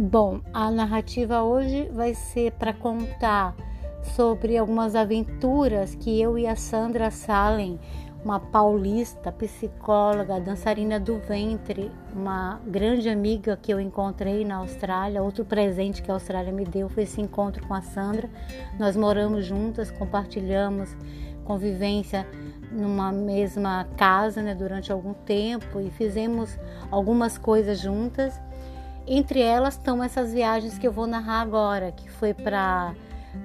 Bom, a narrativa hoje vai ser para contar sobre algumas aventuras que eu e a Sandra Salen, uma paulista, psicóloga, dançarina do ventre, uma grande amiga que eu encontrei na Austrália, outro presente que a Austrália me deu foi esse encontro com a Sandra. Nós moramos juntas, compartilhamos convivência numa mesma casa né, durante algum tempo e fizemos algumas coisas juntas. Entre elas estão essas viagens que eu vou narrar agora, que foi para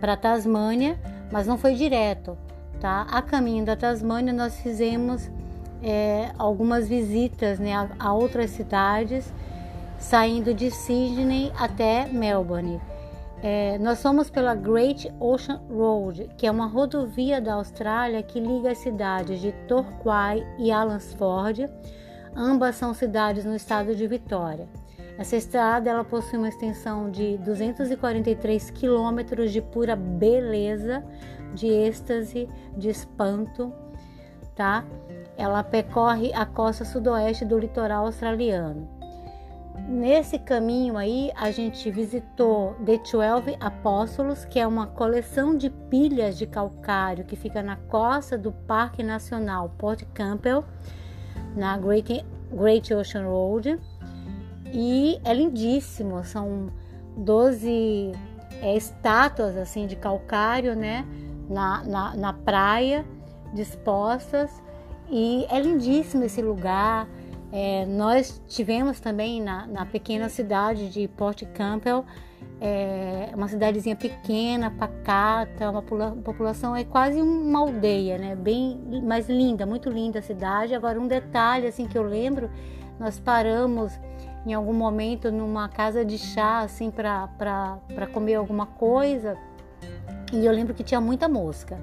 para Tasmânia, mas não foi direto, tá? A caminho da Tasmânia nós fizemos é, algumas visitas né, a, a outras cidades, saindo de Sydney até Melbourne. É, nós fomos pela Great Ocean Road, que é uma rodovia da Austrália que liga as cidades de Torquay e Allansford. Ambas são cidades no estado de Vitória. Essa estrada ela possui uma extensão de 243 quilômetros de pura beleza, de êxtase, de espanto, tá? Ela percorre a costa sudoeste do litoral australiano. Nesse caminho aí, a gente visitou The Twelve Apóstolos, que é uma coleção de pilhas de calcário que fica na costa do Parque Nacional Port Campbell, na Great, Great Ocean Road. E é lindíssimo, são 12 é, estátuas assim de calcário, né, na, na, na praia, dispostas. E é lindíssimo esse lugar. É, nós tivemos também na, na, pequena cidade de Port Campbell, é, uma cidadezinha pequena, pacata, uma população é quase uma aldeia, né? Bem, mais linda, muito linda a cidade. Agora um detalhe assim que eu lembro, nós paramos em algum momento numa casa de chá, assim, para comer alguma coisa. E eu lembro que tinha muita mosca.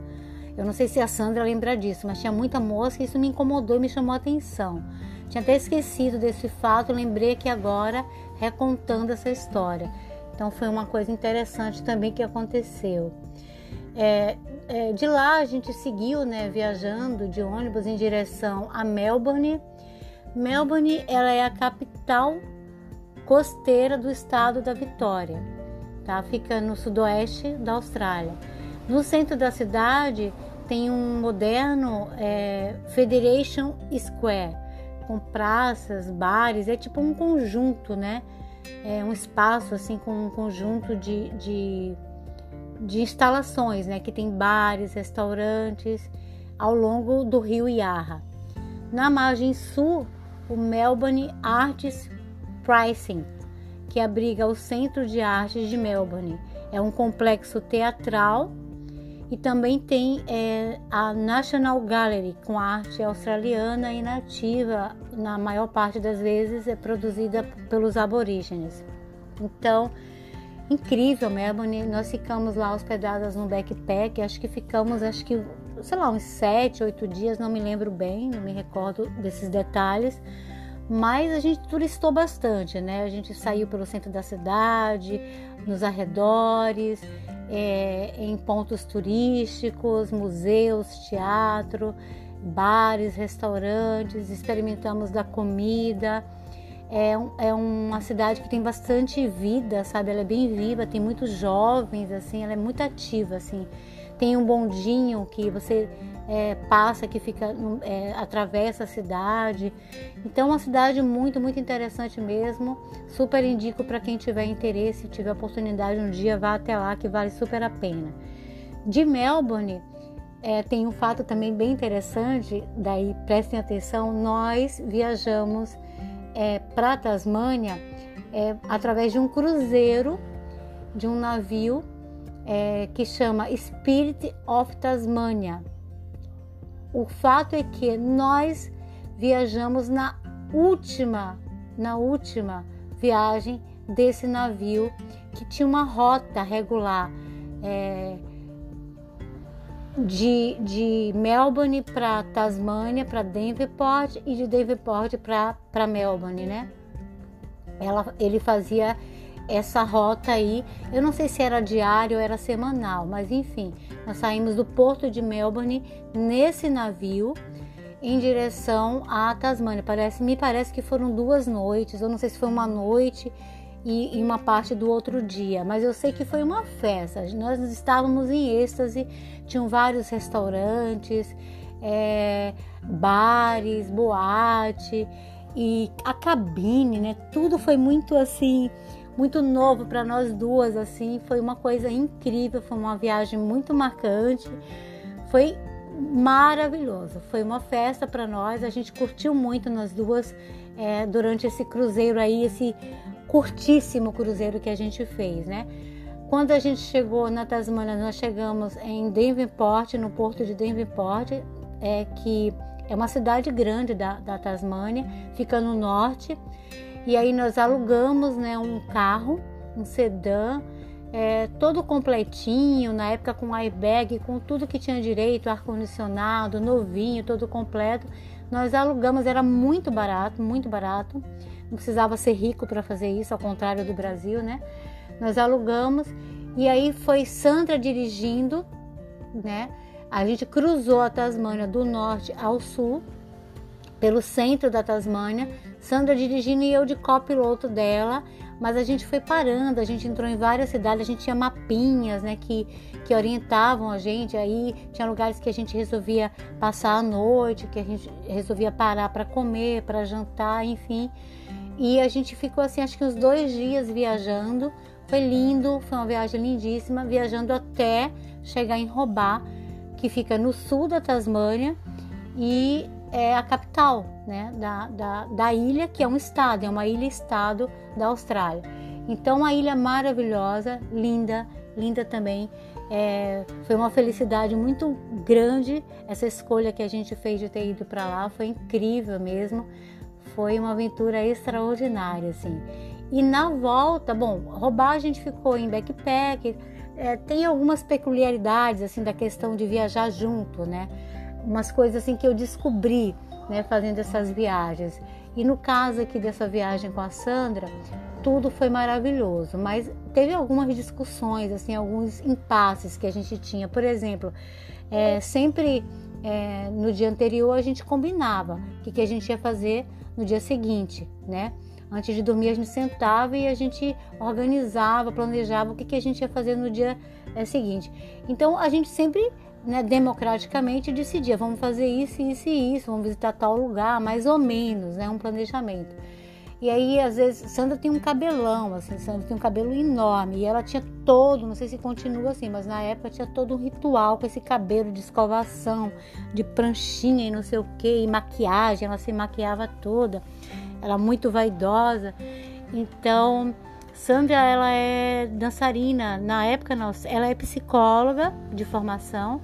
Eu não sei se a Sandra lembra disso, mas tinha muita mosca e isso me incomodou e me chamou a atenção. Tinha até esquecido desse fato, lembrei aqui agora, recontando essa história. Então foi uma coisa interessante também que aconteceu. É, é, de lá a gente seguiu, né, viajando de ônibus em direção a Melbourne. Melbourne, ela é a capital costeira do estado da Vitória, tá? Fica no sudoeste da Austrália. No centro da cidade tem um moderno é, Federation Square, com praças, bares, é tipo um conjunto, né? É um espaço assim com um conjunto de, de, de instalações, né? Que tem bares, restaurantes ao longo do rio Yarra. Na margem sul, o Melbourne Arts Pricing, que abriga o Centro de Artes de Melbourne. É um complexo teatral e também tem é, a National Gallery, com arte australiana e nativa, na maior parte das vezes é produzida pelos aborígenes. Então, incrível Melbourne. Nós ficamos lá hospedadas no backpack, acho que ficamos, acho que, sei lá, uns sete, oito dias, não me lembro bem, não me recordo desses detalhes mas a gente turistou bastante, né? A gente saiu pelo centro da cidade, nos arredores, é, em pontos turísticos, museus, teatro, bares, restaurantes, experimentamos da comida. É, é uma cidade que tem bastante vida, sabe? Ela é bem viva, tem muitos jovens, assim, ela é muito ativa, assim. Tem um bondinho que você é, passa, que fica é, atravessa a cidade. Então, uma cidade muito, muito interessante mesmo. Super indico para quem tiver interesse, tiver oportunidade um dia, vá até lá, que vale super a pena. De Melbourne, é, tem um fato também bem interessante, daí prestem atenção, nós viajamos é, para Tasmânia é, através de um cruzeiro, de um navio é, que chama Spirit of Tasmania. O fato é que nós viajamos na última, na última viagem desse navio que tinha uma rota regular é, de, de Melbourne para Tasmânia, para Denverport e de Denverport para Melbourne, né? Ela, ele fazia essa rota aí. Eu não sei se era diário ou era semanal, mas enfim, nós saímos do porto de Melbourne nesse navio em direção à Tasmânia. Parece, me parece que foram duas noites, eu não sei se foi uma noite e, e uma parte do outro dia, mas eu sei que foi uma festa. Nós estávamos em êxtase, tinham vários restaurantes, é, bares, boate e a cabine, né? Tudo foi muito assim, muito novo para nós duas, assim. Foi uma coisa incrível, foi uma viagem muito marcante. Foi maravilhoso. Foi uma festa para nós. A gente curtiu muito nós duas é, durante esse cruzeiro aí, esse curtíssimo cruzeiro que a gente fez, né? Quando a gente chegou na Tasmânia, nós chegamos em Devonport, no porto de Devonport, é, que é uma cidade grande da, da Tasmânia, fica no norte. E aí nós alugamos né, um carro, um sedã, é, todo completinho, na época com airbag, com tudo que tinha direito, ar-condicionado, novinho, todo completo. Nós alugamos, era muito barato, muito barato. Não precisava ser rico para fazer isso, ao contrário do Brasil, né? Nós alugamos e aí foi Sandra dirigindo, né? A gente cruzou a Tasmânia do norte ao sul, pelo centro da Tasmânia, Sandra dirigindo e eu de copiloto dela, mas a gente foi parando, a gente entrou em várias cidades, a gente tinha mapinhas, né, que, que orientavam a gente, aí tinha lugares que a gente resolvia passar a noite, que a gente resolvia parar para comer, para jantar, enfim. E a gente ficou assim, acho que uns dois dias viajando, foi lindo, foi uma viagem lindíssima, viajando até chegar em Robá, que fica no sul da Tasmânia. E é a capital né, da, da, da ilha, que é um estado, é uma ilha-estado da Austrália. Então, uma ilha maravilhosa, linda, linda também. É, foi uma felicidade muito grande essa escolha que a gente fez de ter ido para lá, foi incrível mesmo. Foi uma aventura extraordinária, assim. E na volta, bom, roubar a gente ficou em backpack, é, tem algumas peculiaridades assim da questão de viajar junto, né? Umas coisas assim que eu descobri, né, fazendo essas viagens. E no caso aqui dessa viagem com a Sandra, tudo foi maravilhoso, mas teve algumas discussões, assim, alguns impasses que a gente tinha. Por exemplo, é, sempre é, no dia anterior a gente combinava o que, que a gente ia fazer no dia seguinte, né? Antes de dormir, a gente sentava e a gente organizava, planejava o que, que a gente ia fazer no dia é, seguinte. Então, a gente sempre, né, democraticamente, decidia: vamos fazer isso, isso e isso, vamos visitar tal lugar, mais ou menos, né, um planejamento. E aí, às vezes, Sandra tem um cabelão, assim, Sandra tem um cabelo enorme. E ela tinha todo, não sei se continua assim, mas na época tinha todo um ritual com esse cabelo de escovação, de pranchinha e não sei o que, e maquiagem, ela se maquiava toda ela muito vaidosa. Então, Sandra, ela é dançarina. Na época, nossa, ela é psicóloga de formação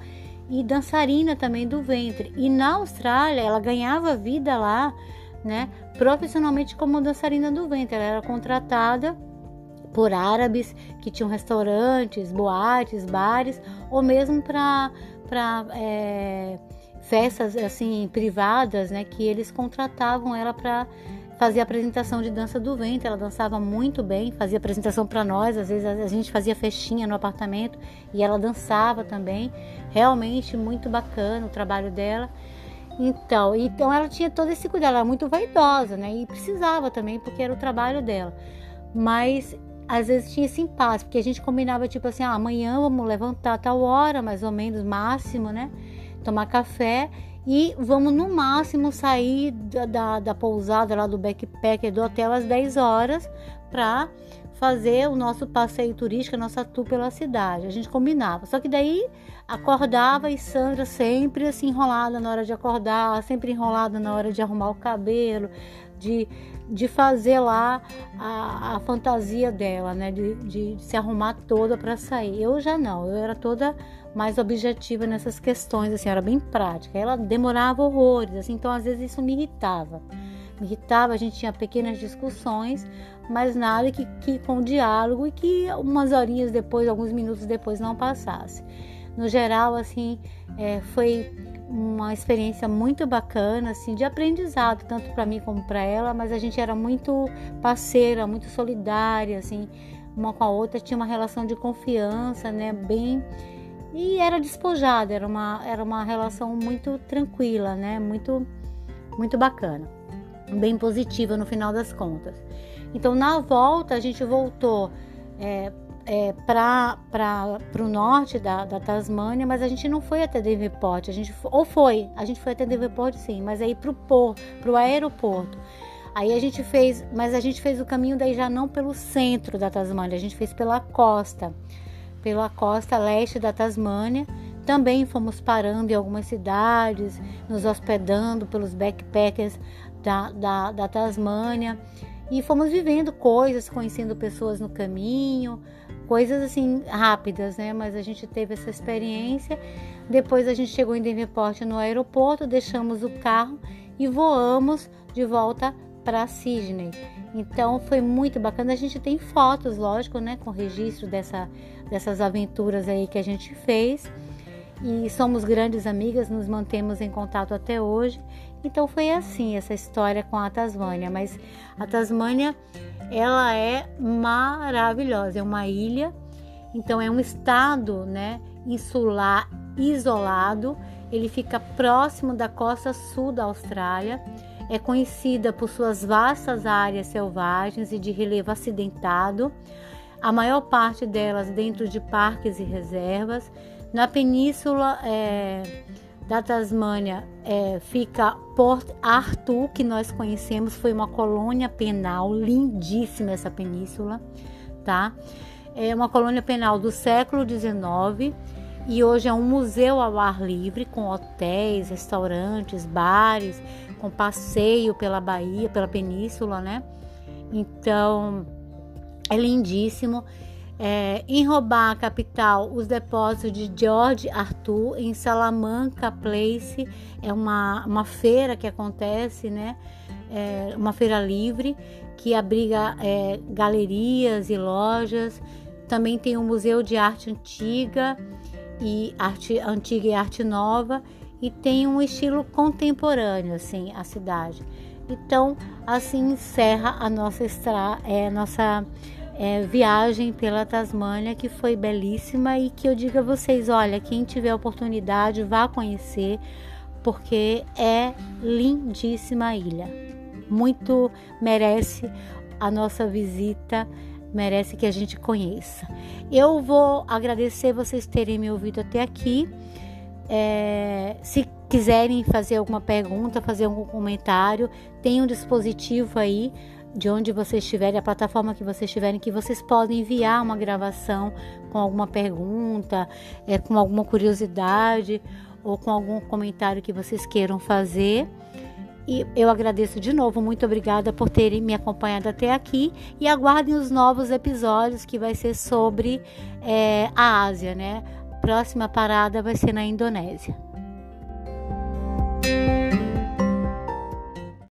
e dançarina também do ventre. E na Austrália, ela ganhava vida lá, né, profissionalmente como dançarina do ventre. Ela era contratada por árabes que tinham restaurantes, boates, bares, ou mesmo para é, festas assim privadas, né, que eles contratavam ela para fazia apresentação de dança do ventre, ela dançava muito bem, fazia apresentação para nós, às vezes a gente fazia festinha no apartamento e ela dançava também. Realmente muito bacana o trabalho dela. Então, então ela tinha todo esse cuidado, ela era muito vaidosa, né? E precisava também, porque era o trabalho dela. Mas às vezes tinha esse impasse, porque a gente combinava tipo assim, ah, amanhã vamos levantar tal hora, mais ou menos, máximo, né? Tomar café e vamos no máximo sair da, da, da pousada lá do backpacker do hotel às 10 horas para fazer o nosso passeio turístico, a nossa tour pela cidade. A gente combinava. Só que daí acordava e Sandra sempre assim enrolada na hora de acordar, sempre enrolada na hora de arrumar o cabelo, de, de fazer lá a, a fantasia dela, né? De, de, se arrumar toda para sair. Eu já não, eu era toda mais objetiva nessas questões, assim, era bem prática. Ela demorava horrores, assim, então às vezes isso me irritava. Me irritava, a gente tinha pequenas discussões, mas nada que, que com diálogo e que umas horinhas depois, alguns minutos depois não passasse. No geral, assim, é, foi uma experiência muito bacana, assim, de aprendizado, tanto para mim como para ela, mas a gente era muito parceira, muito solidária, assim, uma com a outra, tinha uma relação de confiança, né, bem e era despojada, era uma, era uma relação muito tranquila, né? Muito, muito bacana. bem positiva no final das contas. Então, na volta, a gente voltou é, é, para o norte da, da, Tasmânia, mas a gente não foi até Devonport. A gente ou foi, a gente foi até Devonport sim, mas aí para o aeroporto. Aí a gente fez, mas a gente fez o caminho daí já não pelo centro da Tasmânia, a gente fez pela costa, pela costa leste da Tasmânia. Também fomos parando em algumas cidades, nos hospedando pelos backpackers da, da, da Tasmânia e fomos vivendo coisas, conhecendo pessoas no caminho, coisas assim rápidas, né? Mas a gente teve essa experiência. Depois a gente chegou em Devonport no aeroporto, deixamos o carro e voamos de volta para Sydney. Então foi muito bacana. A gente tem fotos, lógico, né, com registro dessa, dessas aventuras aí que a gente fez. E somos grandes amigas, nos mantemos em contato até hoje. Então foi assim essa história com a Tasmânia. Mas a Tasmânia, ela é maravilhosa. É uma ilha, então é um estado, né, insular isolado. Ele fica próximo da costa sul da Austrália é conhecida por suas vastas áreas selvagens e de relevo acidentado, a maior parte delas dentro de parques e reservas. Na península é, da Tasmânia é, fica Port Arthur, que nós conhecemos, foi uma colônia penal lindíssima essa península, tá? É uma colônia penal do século XIX e hoje é um museu ao ar livre com hotéis, restaurantes, bares, com passeio pela Bahia, pela península, né? Então é lindíssimo. É, em roubar a capital, os depósitos de George Arthur em Salamanca Place é uma, uma feira que acontece, né? É uma feira livre que abriga é, galerias e lojas. Também tem o Museu de Arte Antiga e Arte Antiga e Arte Nova e tem um estilo contemporâneo, assim, a cidade. Então, assim encerra a nossa, extra, é, nossa é, viagem pela Tasmânia, que foi belíssima e que eu digo a vocês, olha, quem tiver oportunidade, vá conhecer, porque é lindíssima a ilha. Muito merece a nossa visita, merece que a gente conheça. Eu vou agradecer vocês terem me ouvido até aqui. É, se quiserem fazer alguma pergunta, fazer algum comentário, tem um dispositivo aí de onde vocês estiverem, a plataforma que vocês estiverem, que vocês podem enviar uma gravação com alguma pergunta, é, com alguma curiosidade ou com algum comentário que vocês queiram fazer. E eu agradeço de novo, muito obrigada por terem me acompanhado até aqui e aguardem os novos episódios que vai ser sobre é, a Ásia, né? Próxima parada vai ser na Indonésia.